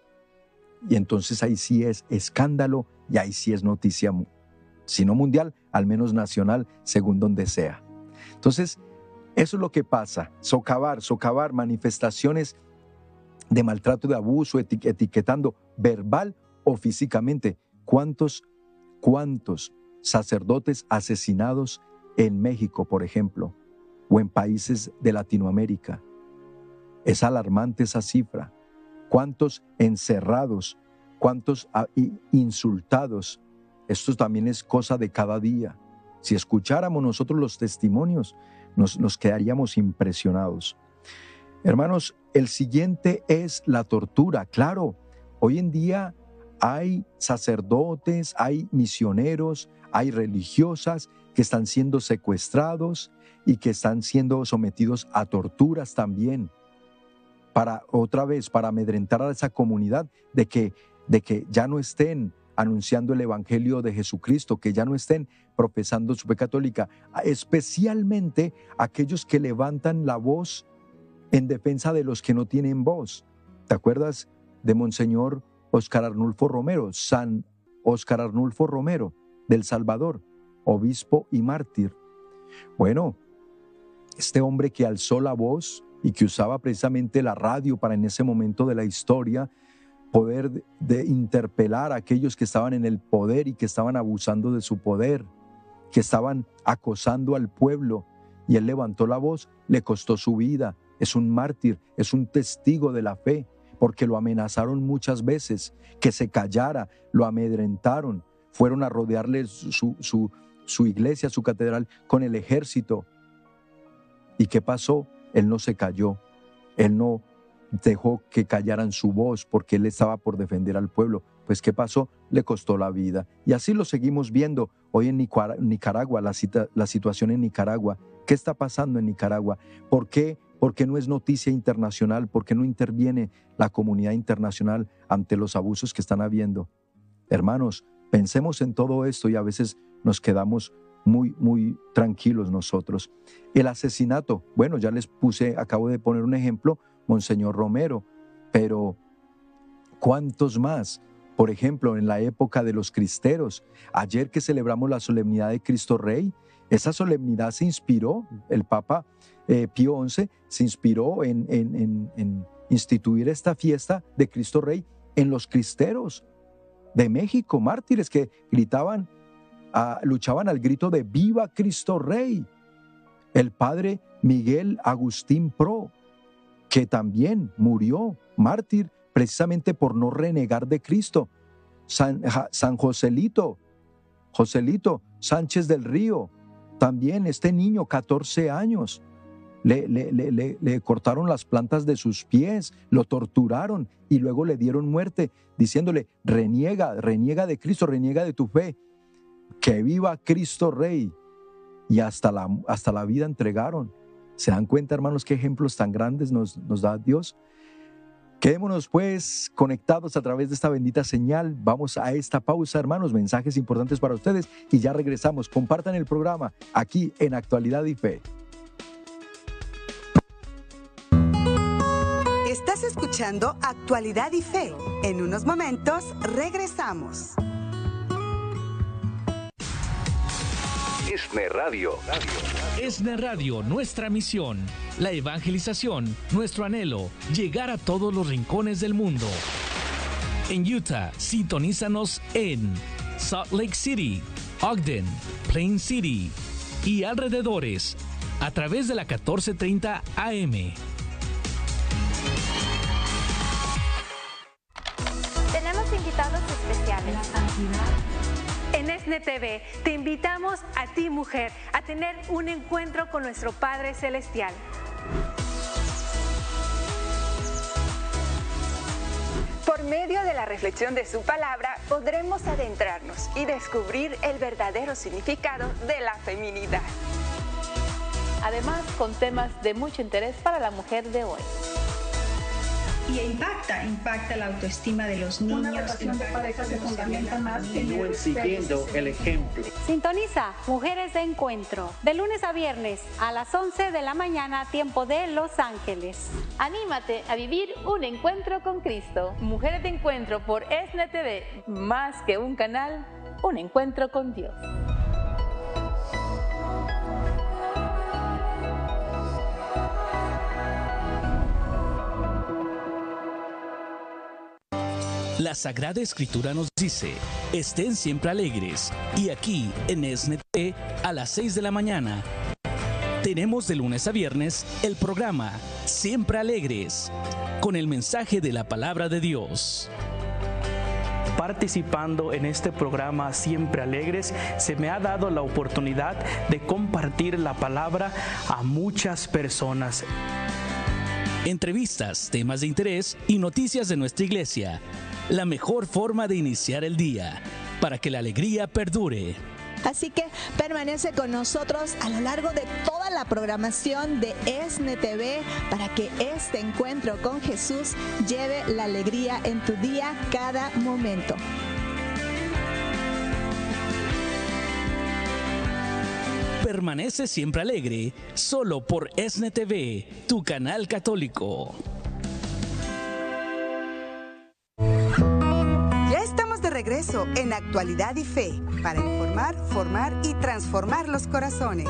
S2: y entonces ahí sí es escándalo y ahí sí es noticia, si no mundial, al menos nacional, según donde sea. Entonces, eso es lo que pasa, socavar, socavar manifestaciones de maltrato, de abuso, etiquetando verbal o físicamente. ¿Cuántos, cuántos sacerdotes asesinados en México, por ejemplo, o en países de Latinoamérica. Es alarmante esa cifra. ¿Cuántos encerrados? ¿Cuántos ah, insultados? Esto también es cosa de cada día. Si escucháramos nosotros los testimonios, nos, nos quedaríamos impresionados. Hermanos, el siguiente es la tortura. Claro, hoy en día hay sacerdotes, hay misioneros, hay religiosas que están siendo secuestrados y que están siendo sometidos a torturas también para otra vez para amedrentar a esa comunidad de que de que ya no estén anunciando el evangelio de Jesucristo, que ya no estén profesando su fe católica, especialmente aquellos que levantan la voz en defensa de los que no tienen voz. ¿Te acuerdas de Monseñor Oscar Arnulfo Romero, San Oscar Arnulfo Romero del Salvador, obispo y mártir? Bueno, este hombre que alzó la voz y que usaba precisamente la radio para en ese momento de la historia poder de interpelar a aquellos que estaban en el poder y que estaban abusando de su poder, que estaban acosando al pueblo. Y él levantó la voz, le costó su vida, es un mártir, es un testigo de la fe, porque lo amenazaron muchas veces, que se callara, lo amedrentaron, fueron a rodearle su, su, su iglesia, su catedral, con el ejército. ¿Y qué pasó? Él no se cayó, él no dejó que callaran su voz porque él estaba por defender al pueblo. Pues ¿qué pasó? Le costó la vida. Y así lo seguimos viendo hoy en Nicaragua, la, la situación en Nicaragua. ¿Qué está pasando en Nicaragua? ¿Por qué? Porque no es noticia internacional, porque no interviene la comunidad internacional ante los abusos que están habiendo. Hermanos, pensemos en todo esto y a veces nos quedamos muy, muy tranquilos nosotros. El asesinato, bueno, ya les puse, acabo de poner un ejemplo, Monseñor Romero, pero ¿cuántos más? Por ejemplo, en la época de los cristeros, ayer que celebramos la solemnidad de Cristo Rey, esa solemnidad se inspiró, el Papa eh, Pío XI se inspiró en, en instituir esta fiesta de Cristo Rey en los cristeros de México, mártires que gritaban luchaban al grito de Viva Cristo Rey. El padre Miguel Agustín Pro, que también murió mártir precisamente por no renegar de Cristo. San, San Joselito, Joselito Sánchez del Río, también este niño, 14 años, le, le, le, le, cortaron las plantas de sus pies, lo torturaron y luego le dieron muerte, diciéndole, reniega, reniega de Cristo, reniega de tu fe que viva Cristo Rey. Y hasta la, hasta la vida entregaron. ¿Se dan cuenta, hermanos, qué ejemplos tan grandes nos, nos da Dios? Quedémonos pues conectados a través de esta bendita señal. Vamos a esta pausa, hermanos, mensajes importantes para ustedes y ya regresamos. Compartan el programa aquí en Actualidad y Fe.
S1: Estás escuchando Actualidad y Fe. En unos momentos regresamos.
S5: ESNE Radio.
S3: ESNE Radio, nuestra misión, la evangelización, nuestro anhelo, llegar a todos los rincones del mundo. En Utah, sintonízanos en Salt Lake City, Ogden, Plain City y alrededores a través de la 1430 AM.
S10: Tenemos invitados especiales. ESNE TV te invitamos a ti mujer a tener un encuentro con nuestro Padre Celestial. Por medio de la reflexión de su palabra podremos adentrarnos y descubrir el verdadero significado de la feminidad.
S11: Además, con temas de mucho interés para la mujer de hoy
S12: y impacta, impacta la autoestima de los niños. Una
S13: relación de pareja se fundamenta más en siguiendo el ejemplo.
S10: Sintoniza Mujeres de Encuentro, de lunes a viernes a las 11 de la mañana, tiempo de Los Ángeles.
S11: Anímate a vivir un encuentro con Cristo. Mujeres de Encuentro por SNTV, más que un canal, un encuentro con Dios.
S3: La Sagrada Escritura nos dice, estén siempre alegres. Y aquí, en SNT, a las 6 de la mañana, tenemos de lunes a viernes el programa Siempre Alegres, con el mensaje de la palabra de Dios
S14: participando en este programa Siempre Alegres, se me ha dado la oportunidad de compartir la palabra a muchas personas.
S3: Entrevistas, temas de interés y noticias de nuestra iglesia. La mejor forma de iniciar el día para que la alegría perdure.
S15: Así que permanece con nosotros a lo largo de toda la programación de ESNE TV para que este encuentro con Jesús lleve la alegría en tu día cada momento.
S3: Permanece siempre alegre, solo por ESNE TV, tu canal católico.
S1: regreso en Actualidad y Fe para informar, formar y transformar los corazones.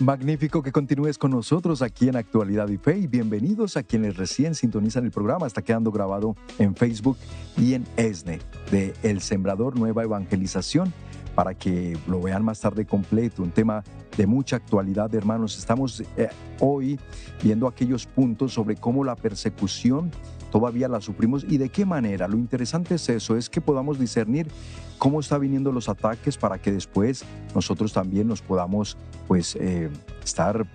S2: Magnífico que continúes con nosotros aquí en Actualidad y Fe y bienvenidos a quienes recién sintonizan el programa. Está quedando grabado en Facebook y en ESNE de El Sembrador Nueva Evangelización para que lo vean más tarde completo. Un tema de mucha actualidad, hermanos. Estamos eh, hoy viendo aquellos puntos sobre cómo la persecución todavía la suprimos y de qué manera. Lo interesante es eso, es que podamos discernir cómo están viniendo los ataques para que después nosotros también nos podamos pues eh, estar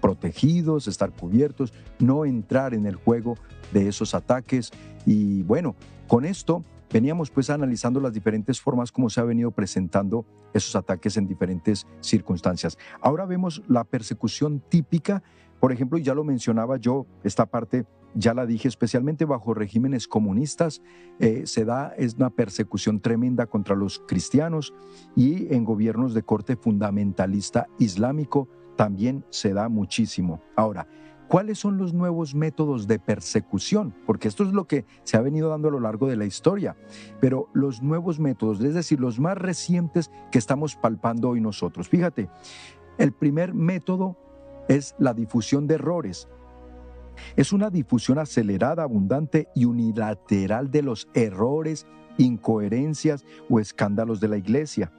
S2: protegidos, estar cubiertos, no entrar en el juego de esos ataques. Y bueno, con esto veníamos pues analizando las diferentes formas como se ha venido presentando esos ataques en diferentes circunstancias. Ahora vemos la persecución típica, por ejemplo, ya lo mencionaba yo, esta parte ya la dije, especialmente bajo regímenes comunistas, eh, se da es una persecución tremenda contra los cristianos y en gobiernos de corte fundamentalista islámico también se da muchísimo. Ahora, ¿cuáles son los nuevos métodos de persecución? Porque esto es lo que se ha venido dando a lo largo de la historia, pero los nuevos métodos, es decir, los más recientes que estamos palpando hoy nosotros. Fíjate, el primer método es la difusión de errores. Es una difusión acelerada, abundante y unilateral de los errores, incoherencias o escándalos de la iglesia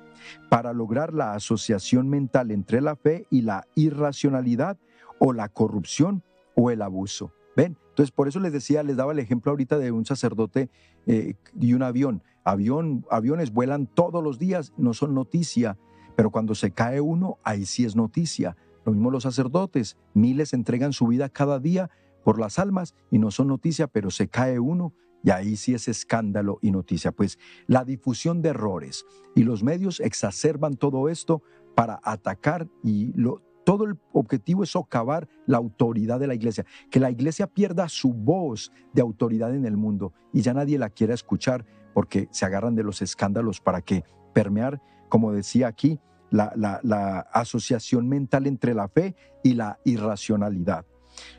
S2: para lograr la asociación mental entre la fe y la irracionalidad o la corrupción o el abuso. ¿Ven? Entonces, por eso les decía, les daba el ejemplo ahorita de un sacerdote eh, y un avión. avión. Aviones vuelan todos los días, no son noticia, pero cuando se cae uno, ahí sí es noticia. Lo mismo los sacerdotes, miles entregan su vida cada día por las almas y no son noticia, pero se cae uno y ahí sí es escándalo y noticia. Pues la difusión de errores y los medios exacerban todo esto para atacar y lo, todo el objetivo es socavar la autoridad de la iglesia, que la iglesia pierda su voz de autoridad en el mundo y ya nadie la quiera escuchar porque se agarran de los escándalos para que permear, como decía aquí, la, asociación mental entre la fe y la irracionalidad.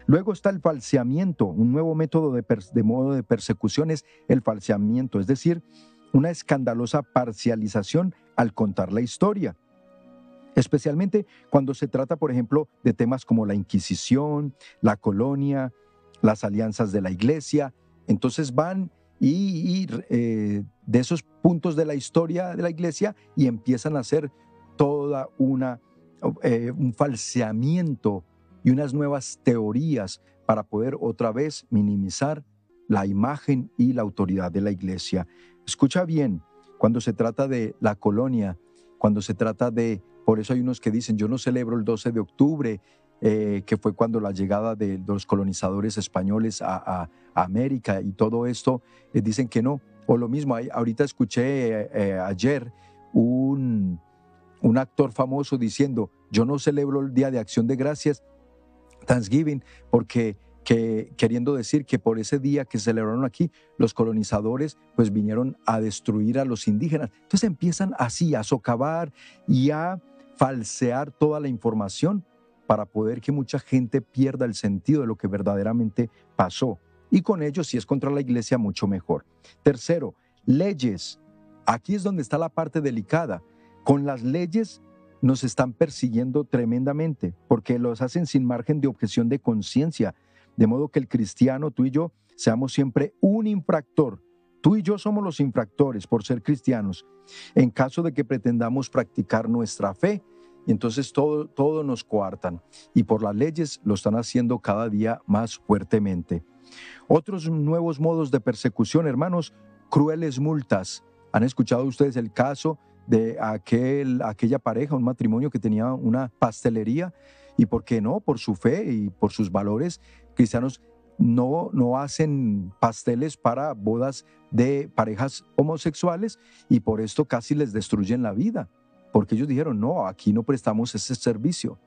S2: Luego está el falseamiento, un nuevo método de, modo de persecución es el falseamiento, es decir, una escandalosa parcialización al contar la historia. Especialmente cuando se trata, por ejemplo, de temas como la Inquisición, la colonia, las alianzas de la iglesia. Entonces van y, eh, de esos puntos de la historia de la iglesia y empiezan a hacer toda una eh, un falseamiento y unas nuevas teorías para poder otra vez minimizar la imagen y la autoridad de la iglesia. Escucha bien, cuando se trata de la colonia, cuando se trata de, por eso hay unos que dicen, yo no celebro el 12 de octubre, eh, que fue cuando la llegada de, los colonizadores españoles a, América y todo esto, eh, dicen que no. O lo mismo, ahorita escuché eh, ayer un, un actor famoso diciendo, yo no celebro el Día de Acción de Gracias Thanksgiving, porque que, queriendo decir que por ese día que celebraron aquí, los colonizadores pues vinieron a destruir a los indígenas. Entonces empiezan así a socavar y a falsear toda la información para poder que mucha gente pierda el sentido de lo que verdaderamente pasó. Y con ello, si es contra la iglesia, mucho mejor. Tercero, leyes. Aquí es donde está la parte delicada. Con las leyes nos están persiguiendo tremendamente porque los hacen sin margen de objeción de conciencia. De modo que el cristiano, tú y yo, seamos siempre un infractor. Tú y yo somos los infractores por ser cristianos. En caso de que pretendamos practicar nuestra fe, entonces todo, todo nos coartan y por las leyes lo están haciendo cada día más fuertemente. Otros nuevos modos de persecución, hermanos, crueles multas. ¿Han escuchado ustedes el caso de aquel, aquella pareja, un matrimonio que tenía una pastelería? ¿Y por qué no? Por su fe y por sus valores cristianos no, no hacen pasteles para bodas de parejas homosexuales y por esto casi les destruyen la vida, porque ellos dijeron, no, aquí no prestamos ese servicio.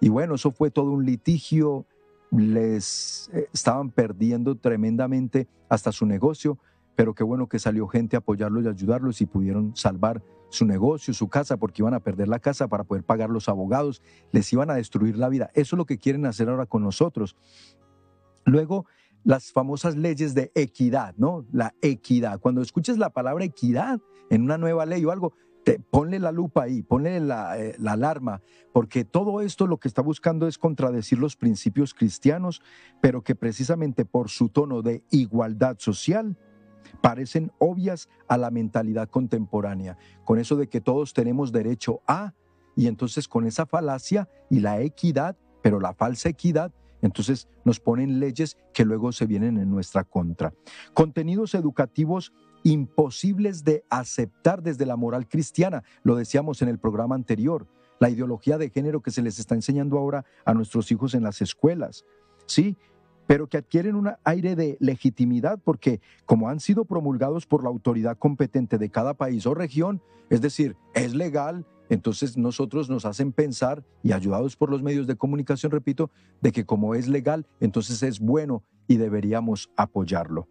S2: Y bueno, eso fue todo un litigio, les eh, estaban perdiendo tremendamente hasta su negocio, pero qué bueno que salió gente a apoyarlos y ayudarlos y pudieron salvar su negocio, su casa, porque iban a perder la casa para poder pagar los abogados, les iban a destruir la vida. Eso es lo que quieren hacer ahora con nosotros. Luego, las famosas leyes de equidad, ¿no? La equidad. Cuando escuches la palabra equidad en una nueva ley o algo, te, ponle la lupa ahí, ponle eh, la, alarma, porque todo esto lo que está buscando es contradecir los principios cristianos, pero que precisamente por su tono de igualdad social parecen obvias a la mentalidad contemporánea, con eso de que todos tenemos derecho a, y entonces con esa falacia y la equidad, pero la falsa equidad, entonces nos ponen leyes que luego se vienen en nuestra contra. Contenidos educativos imposibles de aceptar desde la moral cristiana, lo decíamos en el programa anterior, la ideología de género que se les está enseñando ahora a nuestros hijos en las escuelas. Sí, pero que adquieren un aire de legitimidad porque como han sido promulgados por la autoridad competente de cada país o región, es decir, es legal, entonces nosotros nos hacen pensar, y ayudados por los medios de comunicación, repito, de que como es legal, entonces es bueno y deberíamos apoyarlo.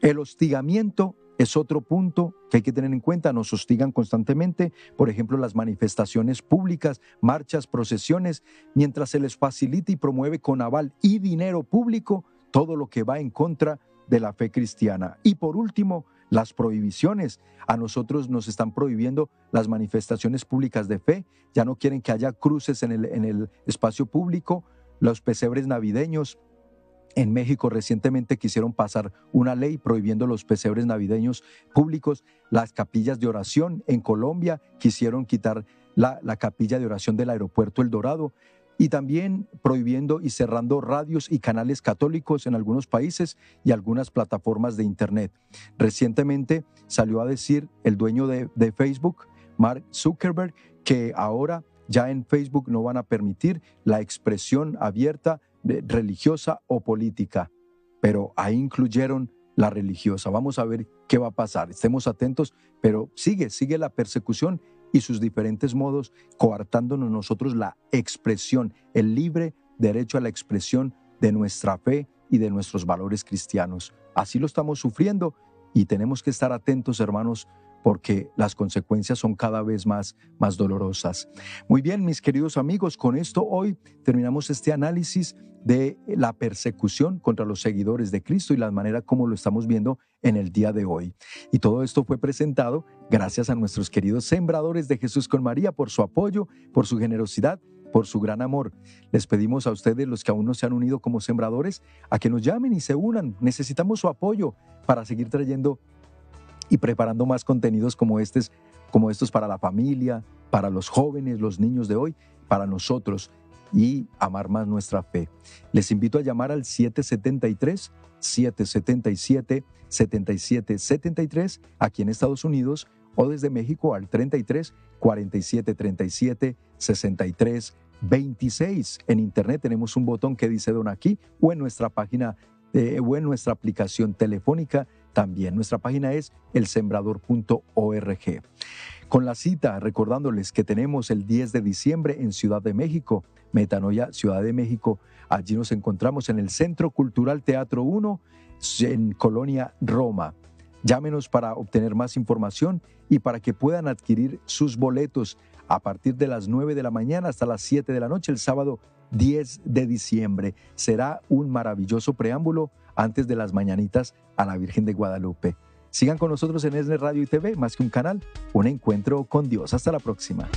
S2: El hostigamiento es otro punto que hay que tener en cuenta. Nos hostigan constantemente, por ejemplo, las manifestaciones públicas, marchas, procesiones, mientras se les facilita y promueve con aval y dinero público todo lo que va en contra de la fe cristiana. Y por último, las prohibiciones. A nosotros nos están prohibiendo las manifestaciones públicas de fe, ya no quieren que haya cruces en el, espacio público, los pesebres navideños. En México recientemente quisieron pasar una ley prohibiendo los pesebres navideños públicos, las capillas de oración. En Colombia quisieron quitar la capilla de oración del aeropuerto El Dorado y también prohibiendo y cerrando radios y canales católicos en algunos países y algunas plataformas de Internet. Recientemente salió a decir el dueño de, Facebook, Mark Zuckerberg, que ahora ya en Facebook no van a permitir la expresión abierta religiosa o política, pero ahí incluyeron la religiosa. Vamos a ver qué va a pasar. Estemos atentos, pero sigue, sigue la persecución y sus diferentes modos, coartándonos nosotros la expresión, el libre derecho a la expresión de nuestra fe y de nuestros valores cristianos. Así lo estamos sufriendo y tenemos que estar atentos, hermanos, porque las consecuencias son cada vez más, más dolorosas. Muy bien, mis queridos amigos, con esto hoy terminamos este análisis de la persecución contra los seguidores de Cristo y la manera como lo estamos viendo en el día de hoy. Y todo esto fue presentado gracias a nuestros queridos sembradores de Jesús con María por su apoyo, por su generosidad por su gran amor. Les pedimos a ustedes, los que aún no se han unido como sembradores, a que nos llamen y se unan. Necesitamos su apoyo para seguir trayendo y preparando más contenidos como estos, como estos para la familia, para los jóvenes, los niños de hoy, para nosotros y amar más nuestra fe. Les invito a llamar al 773 777 7773 aquí en Estados Unidos o desde México al 33 47 37 63 26. En internet tenemos un botón que dice Don aquí o en nuestra página eh, o en nuestra aplicación telefónica también. Nuestra página es elsembrador.org. Con la cita, recordándoles que tenemos el 10 de diciembre en Ciudad de México, Metanoia, Ciudad de México. Allí nos encontramos en el Centro Cultural Teatro 1, en Colonia, Roma. Llámenos para obtener más información y para que puedan adquirir sus boletos a partir de las 9 de la mañana hasta las 7 de la noche el sábado 10 de diciembre. Será un maravilloso preámbulo antes de las mañanitas a la Virgen de Guadalupe. Sigan con nosotros en ESNE Radio y TV, más que un canal, un encuentro con Dios. Hasta la próxima.